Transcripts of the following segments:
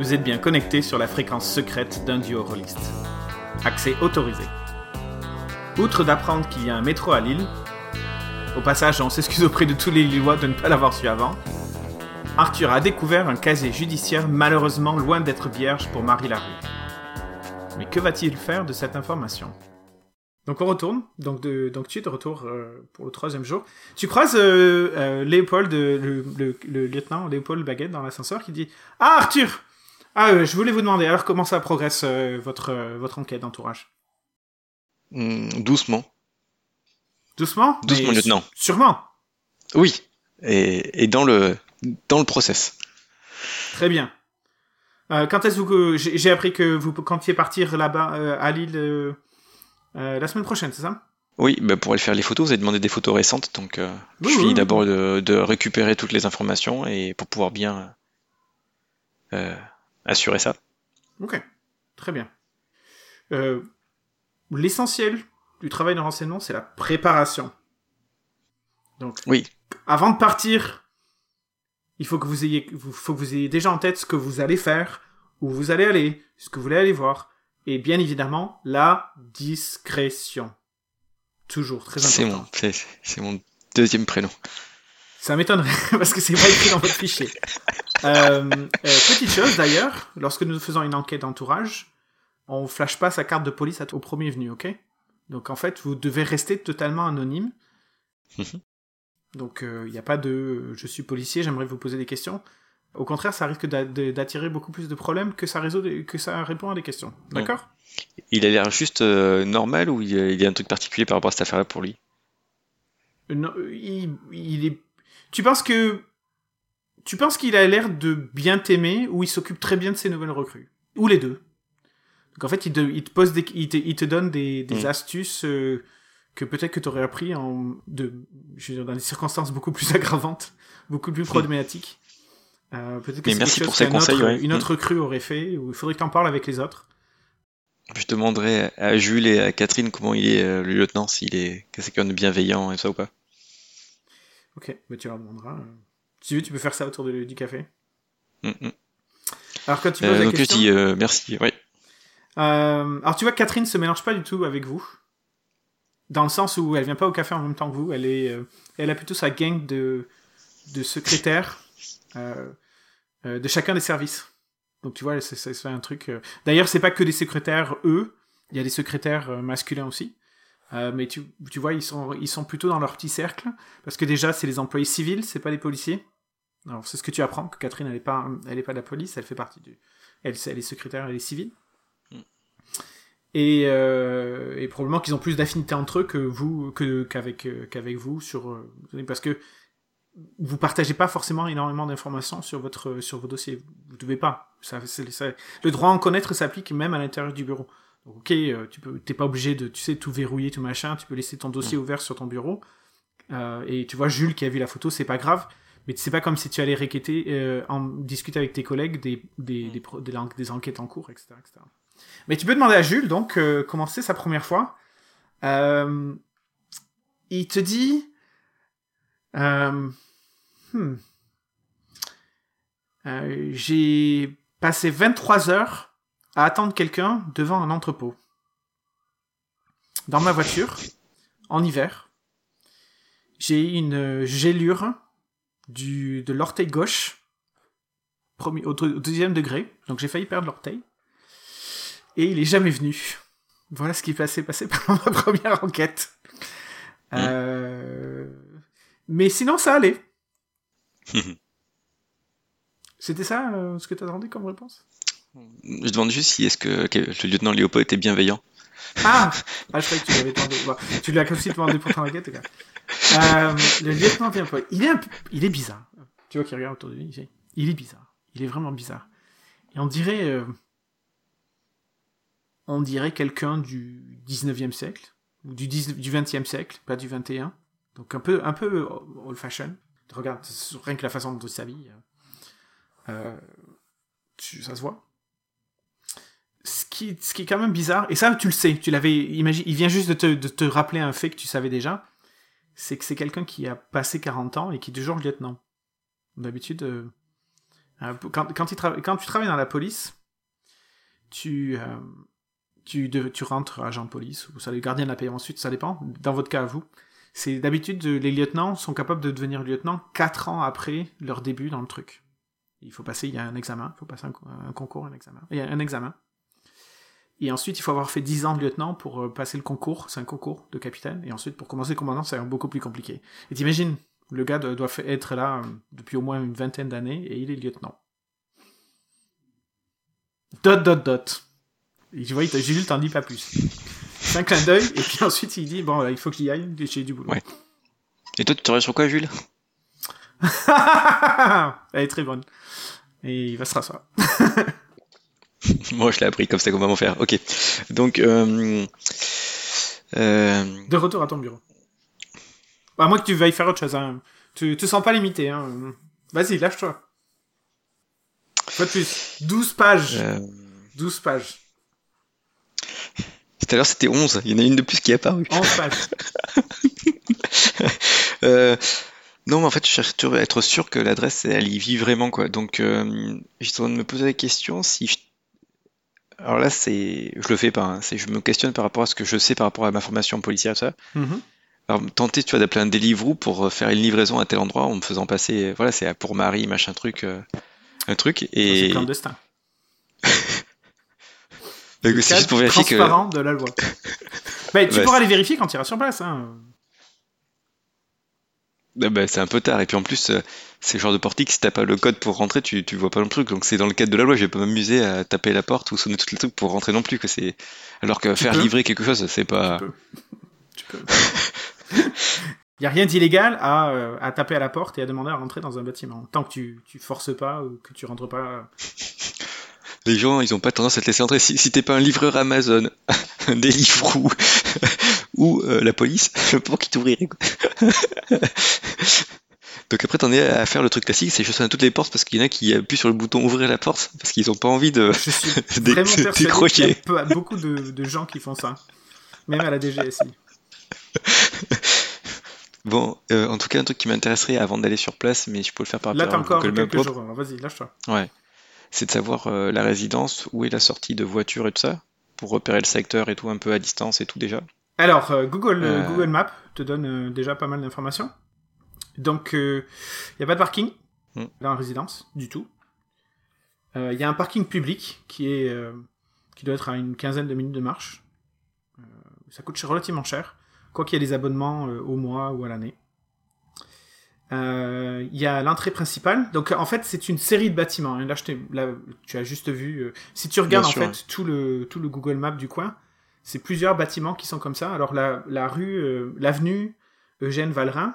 Vous êtes bien connecté sur la fréquence secrète d'un duo rôliste. Accès autorisé. Outre d'apprendre qu'il y a un métro à Lille, au passage on s'excuse auprès de tous les Lillois de ne pas l'avoir su avant, Arthur a découvert un casier judiciaire malheureusement loin d'être vierge pour Marie Larue. Mais que va-t-il faire de cette information? Donc on retourne, donc, tu es de retour euh, pour le troisième jour. Tu croises euh, euh, Léopold, le, le- le lieutenant Léopold Baguette dans l'ascenseur qui dit « Ah Arthur Ah euh, je voulais vous demander, alors comment ça progresse euh, votre, euh, votre enquête d'entourage? Hmm, doucement. Doucement? Doucement, lieutenant. Sûrement Oui. Et, et dans le dans le process. Très bien. Euh, quand est-ce que j'ai j'ai appris que vous comptiez partir là-bas euh, à Lille euh, euh, la semaine prochaine, c'est ça? Oui, bah pour aller faire les photos, vous avez demandé des photos récentes, donc euh, je finis d'abord de, de récupérer toutes les informations et pour pouvoir bien euh, assurer ça. Ok, très bien. Euh, L'essentiel du travail de renseignement, c'est la préparation. Donc, Oui. avant de partir, il faut que vous ayez, vous- faut que vous ayez déjà en tête ce que vous allez faire, où vous allez aller, ce que vous voulez aller voir, et bien évidemment la discrétion. Toujours très C'est important. mon c'est mon deuxième prénom. Ça m'étonnerait parce que c'est pas écrit dans votre fichier. Euh, euh, petite chose d'ailleurs, lorsque nous faisons une enquête d'entourage, on flash pas sa carte de police au premier venu, ok? Donc en fait, vous devez rester totalement anonyme. Mhm. Donc il n'y a pas de euh, je suis policier, j'aimerais vous poser des questions. Au contraire, ça risque d'attirer beaucoup plus de problèmes que ça, résout que ça répond à des questions. D'accord? Il a l'air juste euh, normal ou il y, a, il y a un truc particulier par rapport à cette affaire-là pour lui? Euh, non, euh, il, il est. Tu penses que. Tu penses qu'il a l'air de bien t'aimer ou il s'occupe très bien de ses nouvelles recrues? Ou les deux? Donc en fait, il te, il te pose des, il te, il te donne des, des Mm. astuces euh, que peut-être que tu aurais appris en, de, je veux dire, dans des circonstances beaucoup plus aggravantes, beaucoup plus problématiques. Euh, peut-être que Mais c'est merci quelque pour chose ces qu'un conseils, autre- ouais. une Mm. autre recrue aurait fait, ou il faudrait que tu en parles avec les autres. Je demanderai à Jules et à Catherine comment il est euh, le lieutenant, s'il est quelqu'un de bienveillant et ça ou pas. Ok, mais tu leur demanderas. euh. Si tu veux, tu peux faire ça autour de- du café. Mm, mm. Alors quand tu poses Euh, la donc question... je dis euh, merci. Oui. Alors tu vois, Catherine se mélange pas du tout avec vous. Dans le sens où elle vient pas au café en même temps que vous. Elle, est, euh, elle a plutôt sa gang de, de secrétaires euh, euh, de chacun des services. Donc tu vois, c'est un truc... D'ailleurs, c'est pas que des secrétaires, eux. Il y a des secrétaires masculins aussi. Euh, mais tu, tu vois, ils sont, ils sont plutôt dans leur petit cercle. Parce que déjà, c'est les employés civils, c'est pas les policiers. Alors c'est ce que tu apprends, que Catherine, elle est pas, elle est pas de la police, elle fait partie du... Elle, elle est secrétaire, elle est civile. Et, euh, et probablement qu'ils ont plus d'affinité entre eux que vous que qu'avec euh, qu'avec vous sur parce que vous partagez pas forcément énormément d'informations sur votre sur vos dossiers vous devez pas ça, c'est- ça- le droit à en connaître s'applique même à l'intérieur du bureau donc ok euh, tu peux t'es pas obligé de tu sais tout verrouiller tout machin tu peux laisser ton dossier ouvert sur ton bureau. Euh, et tu vois Jules qui a vu la photo c'est pas grave mais c'est pas comme si tu allais requêter euh, en discuter avec tes collègues des des, des, pro- des, lan- des enquêtes en cours etc etc mais tu peux demander à Jules, donc, euh, comment c'est sa première fois. Il te dit... hmm, J'ai passé 23 heures à attendre quelqu'un devant un entrepôt. Dans ma voiture, en hiver. J'ai une euh, gélure du, de l'orteil gauche, premier, au, au deuxième degré, donc j'ai failli perdre l'orteil et il est jamais venu. Voilà ce qui s'est passé pendant ma première enquête. Euh, Mais sinon, ça allait. C'était ça euh, ce que tu demandé comme réponse? Je demande juste si est-ce que, que le lieutenant Léopold était bienveillant. ah, ah Je croyais que tu l'avais demandé. Bon, tu l'as aussi demandé pour ton enquête. gars. Euh, le lieutenant pas. Il est, un peu- il est bizarre. Tu vois qu'il regarde autour de lui. il est bizarre. Il est vraiment bizarre. Et on dirait... euh, on dirait quelqu'un du 19e siècle, ou du, 10 du 20e siècle, pas du 21. Donc un peu, un peu old fashion. Regarde, rien que la façon dont il s'habille. Euh, tu- ça se voit. Ce qui, est quand même bizarre, et ça tu le sais, tu l'avais imaginé, il vient juste de te, rappeler un fait que tu savais déjà, c'est que c'est quelqu'un qui a passé 40 ans et qui est toujours lieutenant. D'habitude, euh, Euh, quand, tu travailles dans la police, tu, euh, tu, rentres agent de police, ou ça les gardien de la paix ensuite, ça dépend, dans votre cas à vous. C'est d'habitude, les lieutenants sont capables de devenir lieutenants 4 ans après leur début dans le truc. Il faut passer, il y a un examen, il faut passer un, concours, un examen. Il y a un examen. Et ensuite, il faut avoir fait 10 ans de lieutenant pour euh, passer le concours, c'est un concours de capitaine. Et ensuite, pour commencer le commandant, c'est beaucoup plus compliqué. Et t'imagines, le gars doit être là euh, depuis au moins une vingtaine d'années et il est lieutenant. Dot, dot, dot. Et tu vois, Jules t'en dit pas plus. C'est un clin d'œil, et puis ensuite il dit Bon, il faut que j'y aille, j'ai du boulot. Ouais. Et toi, tu travailles sur quoi, Jules? Elle est très bonne. Et il va se rasseoir. Moi, je l'ai appris comme ça qu'on va m'en faire. Ok. Donc. Euh, euh... De retour à ton bureau. À moins que tu veuilles faire autre chose. Hein. Tu te sens pas limité. Hein. Vas-y, lâche-toi. Pas plus. 12 pages. 12 euh. pages. Tout à l'heure, c'était 11. Il y en a une de plus qui est apparue. 11 pages. euh, non, mais en fait, je cherche à être sûr que l'adresse, elle y vit vraiment, quoi. Donc, euh, je suis en train de me poser la question si je... Alors là, c'est, je le fais pas. Hein. C'est, je me questionne par rapport à ce que je sais par rapport à ma formation policière, ça. Mm-hmm. Alors, tenter, tu vois, d'appeler un Deliveroo pour euh, faire une livraison à tel endroit en me faisant passer, voilà, c'est pour Marie, machin truc, euh, un truc. Et... C'est clandestin. c'est juste pour vérifier transparent de la loi. Mais tu pourras aller vérifier quand tu iras sur place. Hein. Bah, c'est un peu tard. Et puis en plus, euh, c'est le genre de portique, si t'as pas le code pour rentrer, tu, tu vois pas le truc. Donc c'est dans le cadre de la loi, je vais pas m'amuser à taper la porte ou sonner tous les trucs pour rentrer non plus. Que c'est... Alors que faire livrer quelque chose, c'est pas. Tu peux. Il n'y a rien d'illégal à, euh, à, taper à la porte et à demander à rentrer dans un bâtiment. Tant que tu, tu forces pas ou que tu rentres pas. Les gens, ils ont pas tendance à te laisser entrer. Si, si t'es pas un livreur Amazon, un Deliveroo ou euh, la police, pense qu'ils t'ouvriraient. Donc après, t'en es à faire le truc classique, c'est je sonne à toutes les portes parce qu'il y en a qui appuient sur le bouton ouvrir la porte parce qu'ils ont pas envie de décrocher. Il y a beaucoup de, de, gens qui font ça, même à la DGSI. Bon, euh, en tout cas, un truc qui m'intéresserait avant d'aller sur place, mais je peux le faire par Là, t'as encore quelques jours, vas-y, lâche-toi. Ouais. C'est de savoir euh, la résidence, où est la sortie de voiture et tout ça, pour repérer le secteur et tout un peu à distance et tout déjà. Alors, euh, Google, Google Maps te donne déjà pas mal d'informations. Donc, il n'y a pas de parking hmm. dans la résidence, du tout. Il y a un parking public qui, est, qui doit être à une quinzaine de minutes de marche. ça coûte relativement cher quoi qu'il y ait des abonnements euh, au mois ou à l'année. Euh, il y a l'entrée principale. Donc en fait, c'est une série de bâtiments. Hein. Là, là, tu as juste vu. Euh, si tu regardes en fait tout le tout le Google Map du coin, c'est plusieurs bâtiments qui sont comme ça. Alors la, rue, l'avenue Eugène Valrin,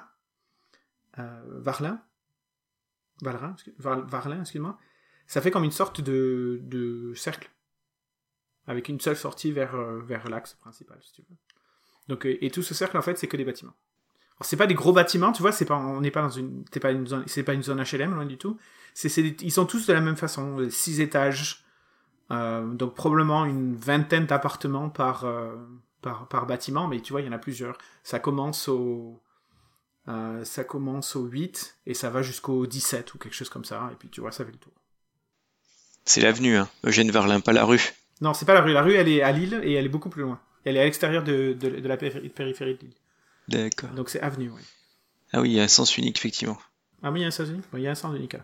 Varlin, Valrin, Varlin, excuse-moi. Ça fait comme une sorte de, de cercle avec une seule sortie vers vers l'axe principal, si tu veux. Donc, euh, et tout ce cercle, en fait, c'est que des bâtiments. Alors, c'est pas des gros bâtiments, tu vois, c'est pas, on n'est pas dans une, pas une zone, c'est pas une zone HLM, loin du tout. C'est, ils sont tous de la même façon, euh, six étages, euh, donc probablement une vingtaine d'appartements par, euh, par, par bâtiment, mais tu vois, il y en a plusieurs. Ça commence au, euh, ça commence au 8 et ça va jusqu'au 17 ou quelque chose comme ça, et puis tu vois, ça fait le tour. C'est l'avenue, hein, Eugène Verlin, pas la rue. Non, c'est pas la rue. La rue, elle est à Lille et elle est beaucoup plus loin. Elle est à l'extérieur de, de, la périphérie de l'île. D'accord. Donc c'est avenue, oui. Ah oui, il y a un sens unique, effectivement. Ah oui, il y a un sens unique Il y a un sens unique là.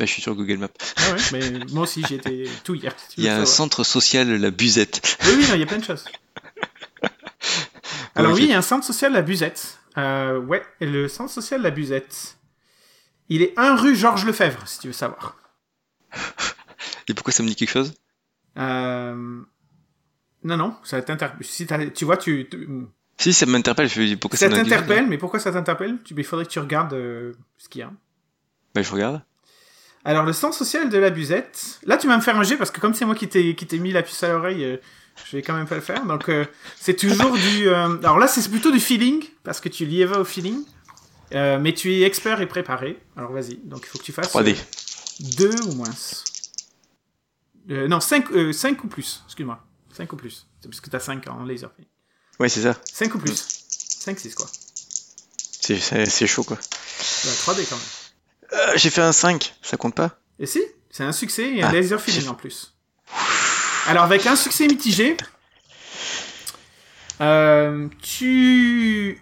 Bah, je suis sur Google Maps. Ah ouais, mais moi aussi j'ai été tout hier. il y a un centre social, la Buzette. Oui, oui, il y a plein de choses. Alors oui, il y a un centre social, la Buzette. Euh, ouais, le centre social, la Buzette. Il est 1 rue Georges Lefebvre, si tu veux savoir. Et pourquoi ça me dit quelque chose? Euh, non, non, ça t'interpelle. Si tu vois, tu. Si, ça m'interpelle. Je pourquoi ça, ça t'interpelle, mais pourquoi ça t'interpelle? Il faudrait que tu regardes euh, ce qu'il y a. Bah, je regarde. Alors, le sens social de la busette. Là, tu vas me faire un jet parce que comme c'est moi qui t'ai qui t'ai mis la puce à l'oreille, euh, je vais quand même pas le faire. Donc, euh, c'est toujours du. Alors là, c'est plutôt du feeling parce que tu y vas au feeling. mais tu es expert et préparé. Alors, vas-y. Donc, il faut que tu fasses. 3D. 2 ou moins. non, 5, 5 ou plus. Excuse-moi. 5 ou plus. C'est parce que t'as 5 en laser. Ouais, c'est ça. 5 ou plus. 5, 6 quoi. C'est chaud quoi. 3D quand même. Euh, J'ai fait un 5, ça compte pas Et si, c'est un succès et un Ah. laser feeling en plus. Alors avec un succès mitigé, euh, tu,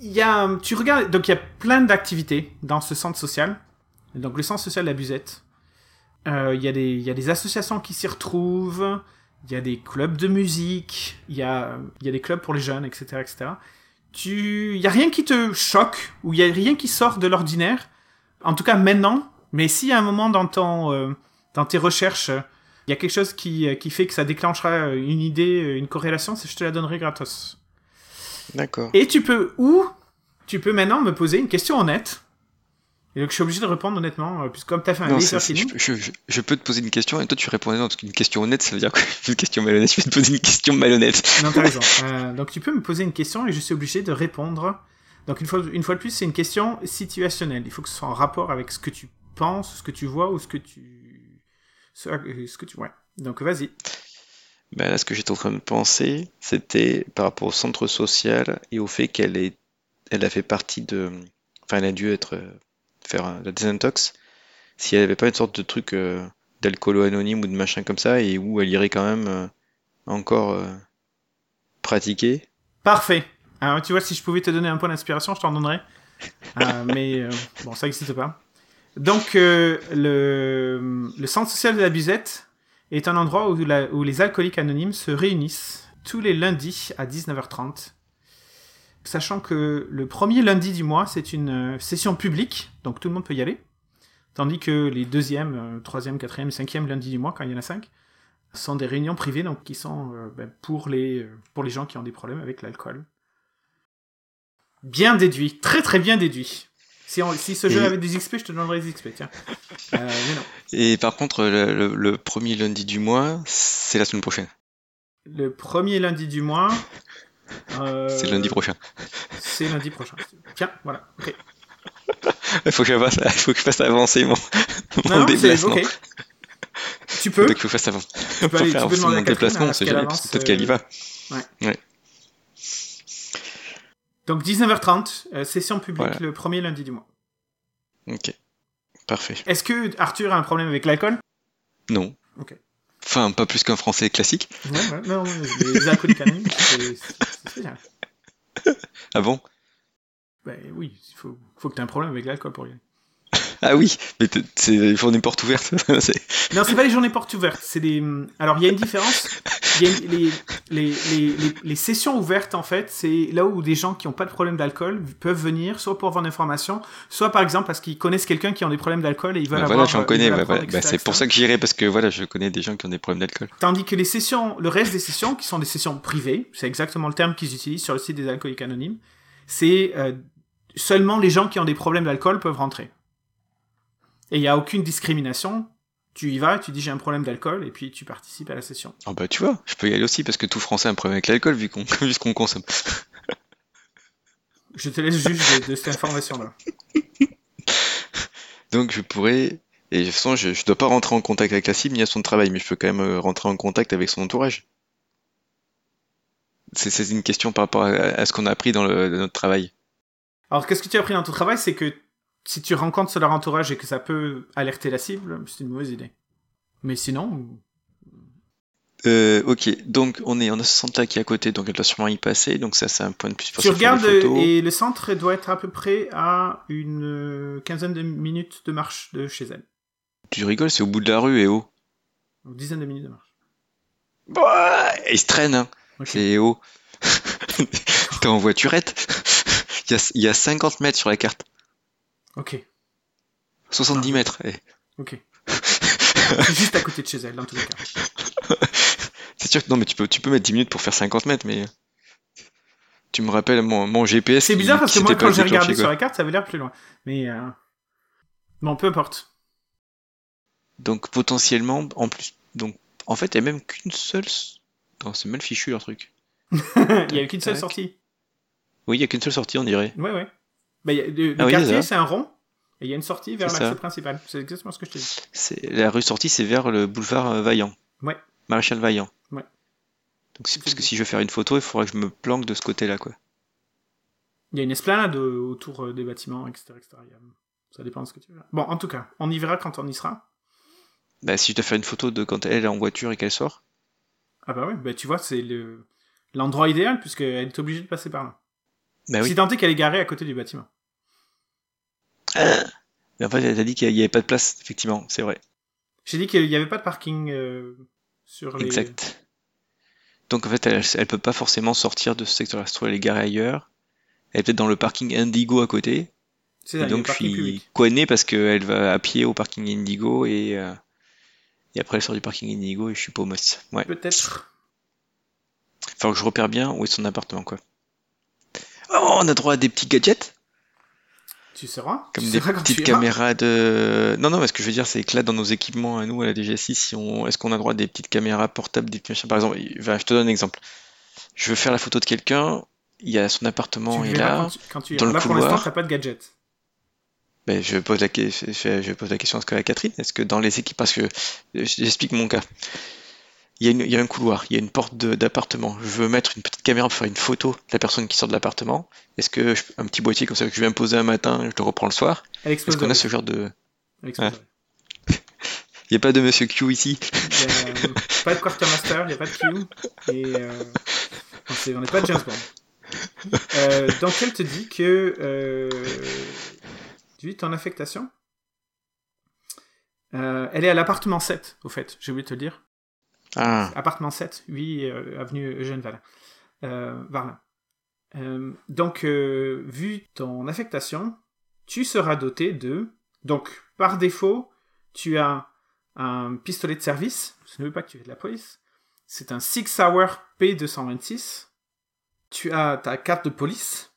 il y a, tu regardes, donc il y a plein d'activités dans ce centre social. Donc le centre social de la Buzette. Euh, Il y a des, il y a des associations qui s'y retrouvent. Il y a des clubs de musique. Il y a, y a des clubs pour les jeunes, etc., etc. Tu, il y a rien qui te choque ou il y a rien qui sort de l'ordinaire. En tout cas maintenant. Mais y a un moment dans ton, euh, dans tes recherches, il y a quelque chose qui, euh, qui fait que ça déclenchera euh, une idée, euh, une corrélation, je te la donnerai gratos. D'accord. Et tu peux, ou tu peux maintenant me poser une question honnête. Et donc je suis obligé de répondre honnêtement, puisque comme tu as fait un Non, je, je- je peux te poser une question et toi tu répondais non, parce qu'une question honnête ça veut dire quoi Une question malhonnête, je vais te poser une question malhonnête. Non, t'as raison. Euh, donc tu peux me poser une question et je suis obligé de répondre. Donc une fois, une fois de plus, c'est une question situationnelle. Il faut que ce soit en rapport avec ce que tu penses, ce que tu vois ou ce que tu... Ce, euh, ce que tu... Ouais. Donc vas-y. Ben là, ce que j'étais en train de penser, c'était par rapport au centre social et au fait qu'elle est, elle a fait partie de, enfin, elle a dû être euh, faire un- la désintox. Si elle avait pas une sorte de truc euh, d'alcoolo anonyme ou de machin comme ça et où elle irait quand même euh, encore euh, pratiquer. Parfait. Alors tu vois, si je pouvais te donner un point d'inspiration, je t'en donnerais. Euh, mais euh, bon, ça n'existe pas. Donc euh, le, le centre social de la Buzette est un endroit où, la- où les alcooliques anonymes se réunissent tous les lundis à 19h30. Sachant que le premier lundi du mois, c'est une euh, session publique, donc tout le monde peut y aller. Tandis que les deuxième, euh, troisième, quatrième, cinquième lundis du mois, quand il y en a cinq, sont des réunions privées, donc qui sont euh, ben, pour, les, pour les gens qui ont des problèmes avec l'alcool. Bien déduit, très très bien déduit. Si, on- si ce jeu Et- avait des XP, je te donnerais des XP, tiens. Euh, mais non. Et par contre, le, le- le premier lundi du mois, c'est la semaine prochaine. Le premier lundi du mois. euh, C'est lundi prochain. C'est lundi prochain. Tiens, voilà. ok. Il faut que je fasse, il faut que je fasse avancer mon, mon Non, déplacement. ok. Tu peux. Il faut que je fasse avancer. Tu peux, aller, tu faire peux avancer demander mon à déplacement, on sait jamais, peut-être qu'elle y euh, va. Donc 19h30, euh, session publique Voilà. le premier lundi du mois. Ok. Parfait. Est-ce que Arthur a un problème avec l'alcool? Non. Ok. Enfin, pas plus qu'un français classique. Ouais, ouais, non, non, les alcooliques anonymes, c'est. Ah bon? Ben oui, il faut, faut que tu aies un problème avec l'alcool pour y aller. Ah oui, mais c'est les journées portes ouvertes. Non, c'est pas les journées portes ouvertes, c'est des... Alors, il y a une différence. Y a une- les, les, les, les, sessions ouvertes, en fait, c'est là où des gens qui n'ont pas de problème d'alcool peuvent venir, soit pour avoir l'information, soit par exemple parce qu'ils connaissent quelqu'un qui a des problèmes d'alcool et ils veulent Bah, avoir... voilà, j'en ils connais. voilà. Bah, c'est pour ça que j'irai parce que voilà, je connais des gens qui ont des problèmes d'alcool. Tandis que les sessions, le reste des sessions, qui sont des sessions privées, c'est exactement le terme qu'ils utilisent sur le site des alcooliques anonymes, c'est euh, seulement les gens qui ont des problèmes d'alcool peuvent rentrer. Et il n'y a aucune discrimination. Tu y vas, tu dis j'ai un problème d'alcool, et puis tu participes à la session. Ah bah tu vois, je peux y aller aussi parce que tout français a un problème avec l'alcool vu qu'on ce qu'on consomme. Je te laisse juge de, de cette information-là. Donc je pourrais. Et de toute façon, je, je dois pas rentrer en contact avec la cible ni à son travail, mais je peux quand même euh, rentrer en contact avec son entourage. C'est c'est une question par rapport à, à ce qu'on a appris dans, le, dans notre travail. Alors, qu'est-ce que tu as appris dans ton travail? C'est que si tu rencontres leur entourage et que ça peut alerter la cible, c'est une mauvaise idée. Mais sinon, Euh, ok, donc on est on a ce centre-là qui est à côté, donc elle doit sûrement y passer, donc ça c'est un point de plus tu regardes et le centre doit être à peu près à une euh, quinzaine de minutes de marche de chez elle. Tu rigoles, c'est au bout de la rue et oh. Une dizaine de minutes de marche. Bah, il se traîne, hein. C'est haut. T'es en voiturette. Il y, a, il y a 50 mètres sur la carte. Ok, 70 Ah. mètres. eh. ok. c'est juste à côté de chez elle, dans tous les cas. C'est sûr que non, mais tu peux, tu peux mettre 10 minutes pour faire 50 mètres, mais tu me rappelles mon, mon GPS. C'est bizarre parce que moi, quand j'ai regardé sur la carte, ça avait l'air plus loin. Mais euh... bon, peu importe. Donc potentiellement, en plus, donc en fait, il n'y a même qu'une seule. Non, c'est mal fichu leur truc. il y a eu qu'une seule sortie. Oui, il n'y a qu'une seule sortie, on dirait. Ouais, ouais. A- le Ah oui, quartier, c'est un rond. Et il y a une sortie vers l'accès principal. C'est exactement ce que je t'ai dit. C'est la rue sortie, c'est vers le boulevard euh, Vaillant. Ouais. Maréchal Vaillant. Ouais. Donc c'est parce que si je veux faire une photo, il faudrait que je me planque de ce côté-là, quoi. Il y a une esplanade euh, autour euh, des bâtiments, etc. etc. Ça dépend de ce que tu veux. Bon, en tout cas, on y verra quand on y sera. Bah, si je te fais une photo de quand elle est en voiture et qu'elle sort. Ah bah oui, bah tu vois, c'est le l'endroit idéal puisqu'elle est obligée de passer par là. Bah oui. Si tant est qu'elle est garée à côté du bâtiment. Mais en fait, elle t'a dit qu'il n'y avait pas de place, effectivement, c'est vrai. J'ai dit qu'il n'y avait pas de parking euh, sur les... Exact. Donc en fait, elle, elle peut pas forcément sortir de ce secteur-là. Se trouve, elle est garée ailleurs. Elle est peut-être dans le parking Indigo à côté. C'est ça, donc je suis coiné parce qu'elle va à pied au parking Indigo et, euh, et après elle sort du parking Indigo et je suis pas au Moss. Ouais. Peut-être. Faut que je repère bien où est son appartement quoi. Oh, on a droit à des petits gadgets Tu sauras. comme tu des petites caméras de. Non non, mais ce que je veux dire c'est que là dans nos équipements à nous à la DGSI, si on est-ce qu'on a droit à des petites caméras portables, des petits Par exemple, je te donne un exemple. Je veux faire la photo de quelqu'un, il y a son appartement Tu est là. quand tu, quand tu dans iras. le Là, pour l'instant, couloir. t'as pas de gadget. Ben, je pose la, je, pose la question à ce que à Catherine. Est-ce que dans les équipes, parce que euh, j'explique mon cas. Il y, a une- il y a un couloir, il y a une porte d'appartement. Je veux mettre une petite caméra pour faire une photo de la personne qui sort de l'appartement. Est-ce que je- un petit boîtier comme ça que je viens poser un matin, je le reprends le soir Est-ce qu'on a ce genre de... Il n'y a pas de Monsieur Q ici Il y a, euh, pas de quartermaster, il n'y a pas de Q. Et euh, on n'est pas de James Bond. Euh, donc elle te dit que tu dis ton affectation. Euh, elle est à l'appartement 7, au fait, j'ai oublié de te le dire. Ah, Appartement 7, 8 euh, avenue Eugène. Euh, Varlin. Euh, donc, euh, vu ton affectation, tu seras doté de. Donc, par défaut, tu as un pistolet de service. Je ne veux pas que tu aies de la police. C'est un Six Hour P226. Tu as ta carte de police.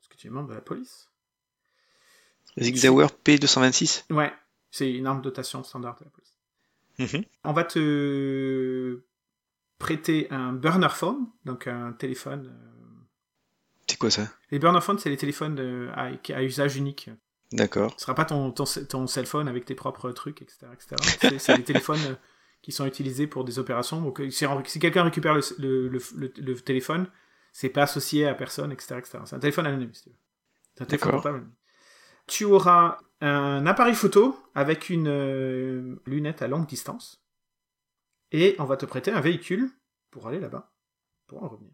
Est-ce que tu es membre de la police Zig Zauer P226 Ouais, c'est une arme de dotation standard de la police. Mhm. On va te prêter un burner phone, donc un téléphone. euh, C'est quoi ça? Les burner phones, c'est les téléphones euh, à, à usage unique. D'accord. Ce sera pas ton, ton, ton cell phone avec tes propres trucs, etc. etc. C'est- des téléphones euh, qui sont utilisés pour des opérations. Donc, si, si quelqu'un récupère le, le, le, le- téléphone, c'est pas associé à personne, etc. etc. C'est un téléphone anonyme, si tu veux. C'est un téléphone portable. Tu auras un appareil photo avec une euh, lunette à longue distance. Et on va te prêter un véhicule pour aller là-bas, pour en revenir.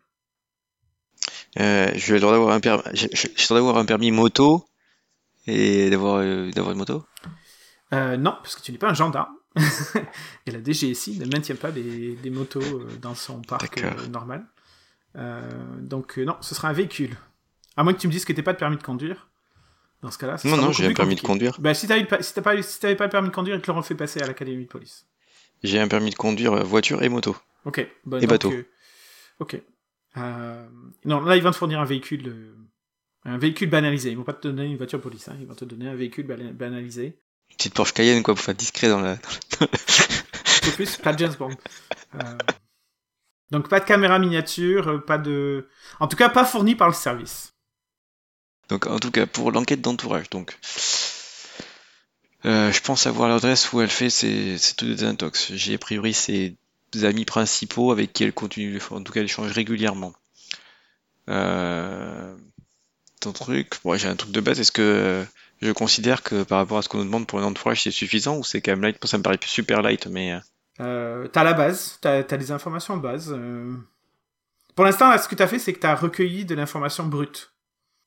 Euh, je vais d'avoir un d'avoir un permis moto et d'avoir euh, une moto? Non, parce que tu n'es pas un gendarme. Et la DGSI ne maintient pas des, des motos dans son parc normal. Donc non, ce sera un véhicule. À moins que tu me dises que tu pas de permis de conduire. Dans ce cas-là, Non non, j'ai un permis de conduire. Bah, si t'avais pas, si pas, si pas le permis de conduire, ils te l'auront fait passer à l'académie de police. J'ai un permis de conduire euh, voiture et moto. Ok. Bah, Et donc, bateau. euh, ok. Euh, non, là, ils vont te fournir un véhicule, euh, un véhicule banalisé. Ils vont pas te donner une voiture police. Hein. Ils vont te donner un véhicule bana- banalisé. Une petite Porsche Cayenne quoi pour faire discret dans la. plus, pas de James Bond. Donc pas de caméra miniature, pas de... En tout cas, pas fourni par le service. Donc en tout cas pour l'enquête d'entourage donc. Euh, je pense avoir l'adresse où elle fait ses, ses trucs de désintox. J'ai a priori ses amis principaux avec qui elle continue, en tout cas elle échange régulièrement. Euh, ton truc, bon, j'ai un truc de base. Est-ce que je considère que par rapport à ce qu'on nous demande pour un entourage c'est suffisant ou c'est quand même light? Ça me paraît super light, mais euh, Euh, t'as la base, t'as as des informations de base. euh. Pour l'instant, ce que t'as fait, c'est que t'as recueilli de l'information brute.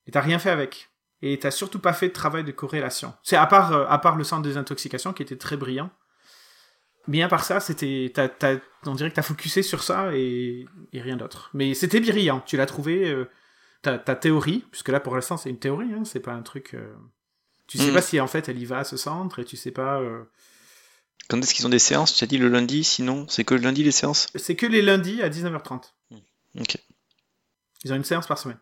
Et t'as rien fait avec. Et t'as surtout pas fait de travail de corrélation. C'est à part, euh, à part le centre des intoxications qui était très brillant. Bien par ça, c'était, t'as- t'as- on dirait que t'as focusé sur ça et, et rien d'autre. Mais c'était brillant. Tu l'as trouvé, euh, ta, ta théorie, puisque là pour l'instant c'est une théorie, hein, c'est pas un truc. euh, Tu sais Mhm. pas si en fait elle y va à ce centre et tu sais pas. euh, quand est-ce qu'ils ont des séances? Tu as dit le lundi, sinon c'est que le lundi les séances? C'est que les lundis à 19h30. Ok, Ils ont une séance par semaine.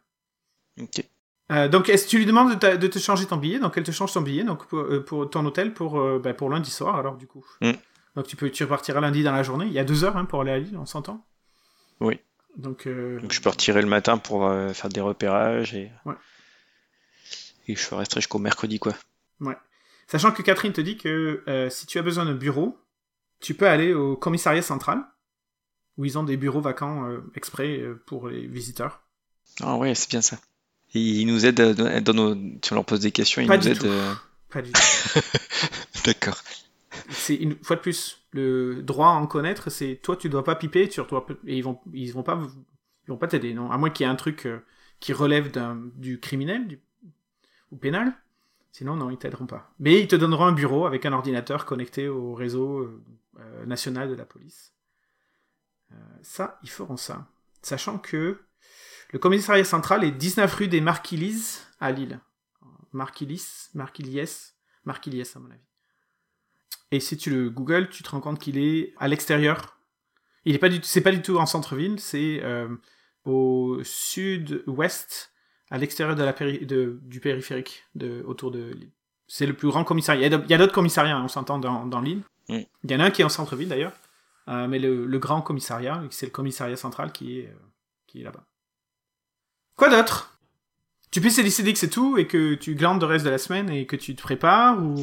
ok. Euh, donc, est-ce que tu lui demandes de, ta- de te changer ton billet? Donc, elle te change ton billet donc pour, euh, pour ton hôtel pour, euh, bah, pour lundi soir, alors, du coup. Mm. Donc, tu, peux, tu repartiras lundi dans la journée. Il y a deux heures hein, pour aller à Lille, on s'entend Oui. Donc, euh, Donc je le matin pour faire des repérages et. Ouais. Et je resterai jusqu'au mercredi quoi. Sachant que Catherine te dit que si tu as besoin d'un bureau, tu peux aller au commissariat central, où ils ont des bureaux vacants exprès pour les visiteurs. Ah ouais, c'est bien ça. Ils nous aident euh, dans nos... si on leur pose des questions, ils Pas nous du aident. tout. euh, Pas du tout. D'accord. C'est une fois de plus le droit à en connaître. C'est toi, tu dois pas piper sur toi et ils vont ils vont pas ils vont pas t'aider non. À moins qu'il y ait un truc euh, qui relève du criminel du, ou pénal. Sinon non, ils t'aideront pas. Mais ils te donneront un bureau avec un ordinateur connecté au réseau euh, national de la police. Euh, ça, ils feront ça. Sachant que le commissariat central est 19 rue des Marquilis à Lille. Marquilis, Marquilies, Marquilies à mon avis. Et si tu le googles, tu te rends compte qu'il est à l'extérieur. Il est pas du, c'est pas du tout en centre-ville, c'est euh, au sud-ouest, à l'extérieur de la péri- de, du périphérique, de, autour de Lille. C'est le plus grand commissariat. Il y a, d'autres commissariats, hein, on s'entend dans, dans l'île. Mm. Il y en a un qui est en centre-ville d'ailleurs, Euh, mais le, le grand commissariat, c'est le commissariat central qui est, euh, qui est là-bas. Quoi d'autre? Tu peux décider que c'est tout et que tu glandes le reste de la semaine et que tu te prépares ou?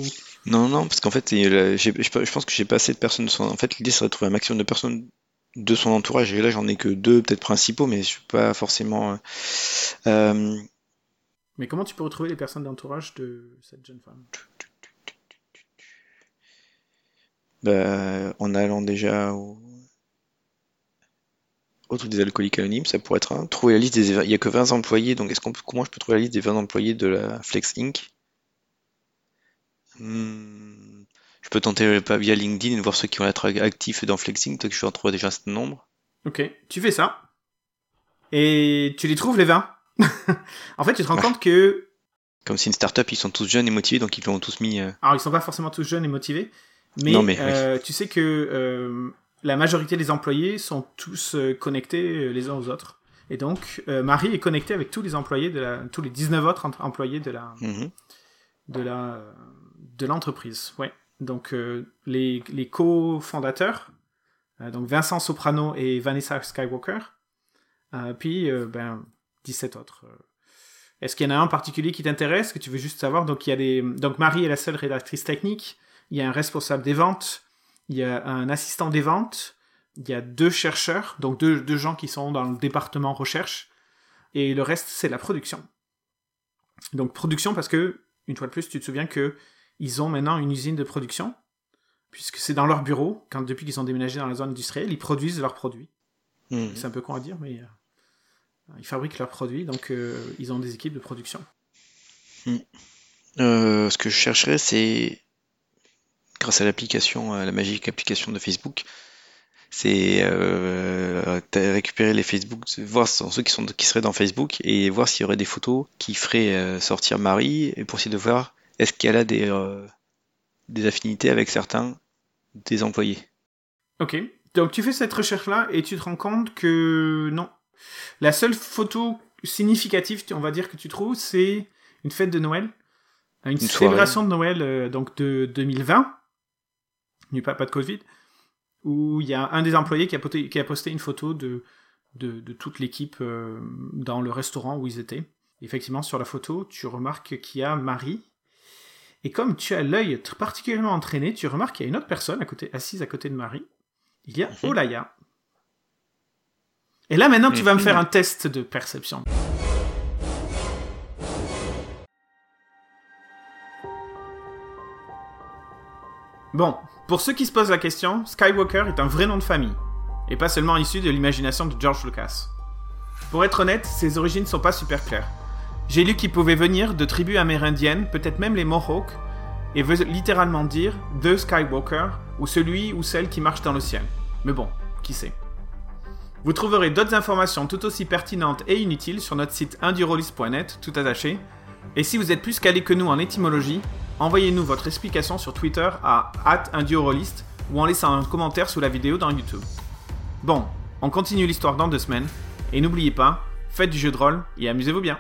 Non, non, parce qu'en fait, je pense que j'ai pas assez de personnes. de son- En fait, l'idée serait de trouver un maximum de personnes de son entourage. Et là, j'en ai que deux, peut-être principaux, mais je suis pas forcément. euh, euh, Mais comment tu peux retrouver les personnes d'entourage de cette jeune femme? Bah, en allant déjà au, des alcooliques anonymes, ça pourrait être un. Trouver la liste des. Il y a que 20 employés, donc est-ce qu'on peut- comment je peux trouver la liste des 20 employés de la Flex Inc? Hmm, Je peux tenter pas via LinkedIn et voir ceux qui vont être actifs dans Flex Inc. Que je vais en trouver déjà un certain nombre. Ok, tu fais ça. Et tu les trouves les 20. en fait, tu te rends Ouais. compte que. Comme c'est une start-up, ils sont tous jeunes et motivés, donc ils l'ont tous mis. euh, Alors, ils sont pas forcément tous jeunes et motivés. Mais, Non, mais, euh, tu sais que euh, la majorité des employés sont tous euh, connectés euh, les uns aux autres. Et donc, euh, Marie est connectée avec tous les employés de la, tous les 19 autres employés de la, mhm. de la, de l'entreprise. Ouais. Donc, euh, les, les co-fondateurs, euh, donc Vincent Soprano et Vanessa Skywalker, puis, ben, 17 autres. Est-ce qu'il y en a un en particulier qui t'intéresse, que tu veux juste savoir? Donc, il y a des, donc Marie est la seule rédactrice technique. Il y a un responsable des ventes. Il y a un assistant des ventes. Il y a deux chercheurs, donc deux, deux gens qui sont dans le département recherche. Et le reste, c'est la production. Donc, production parce que, une fois de plus, tu te souviens que ils ont maintenant une usine de production, puisque c'est dans leur bureau, quand, depuis qu'ils ont déménagé dans la zone industrielle, ils produisent leurs produits. Mhm. C'est un peu con à dire, mais euh, ils fabriquent leurs produits, donc euh, ils ont des équipes de production. Euh, ce que je chercherais, c'est grâce à l'application, à la magique application de Facebook, c'est euh, récupérer les Facebook, voir ceux qui sont qui seraient dans Facebook et voir s'il y aurait des photos qui feraient euh, sortir Marie et pour essayer de voir est-ce qu'elle a des euh, des affinités avec certains des employés. Ok, donc tu fais cette recherche-là et tu te rends compte que non. La seule photo significative, on va dire, que tu trouves, c'est une fête de Noël, une, Une célébration de Noël euh, donc de 2020, a pas, de Covid, où il y a un des employés qui a posté, qui a posté une photo de, de, de toute l'équipe euh, dans le restaurant où ils étaient. Effectivement, sur la photo, tu remarques qu'il y a Marie. Et comme tu as l'œil particulièrement entraîné, tu remarques qu'il y a une autre personne à côté, assise à côté de Marie. Il y a Mhm. Olaya. Et là, maintenant, tu vas me Mhm. faire un test de perception. Bon, pour ceux qui se posent la question, Skywalker est un vrai nom de famille, et pas seulement issu de l'imagination de George Lucas. Pour être honnête, ses origines sont pas super claires. J'ai lu qu'il pouvait venir de tribus amérindiennes, peut-être même les Mohawks, et veut littéralement dire The Skywalker, ou celui ou celle qui marche dans le ciel. Mais bon, qui sait. Vous trouverez d'autres informations tout aussi pertinentes et inutiles sur notre site indurolist.net, tout attaché. Et si vous êtes plus calé que nous en étymologie, envoyez-nous votre explication sur Twitter à @indurolist ou en laissant un commentaire sous la vidéo dans YouTube. Bon, on continue l'histoire dans deux semaines, et n'oubliez pas, faites du jeu de rôle et amusez-vous bien.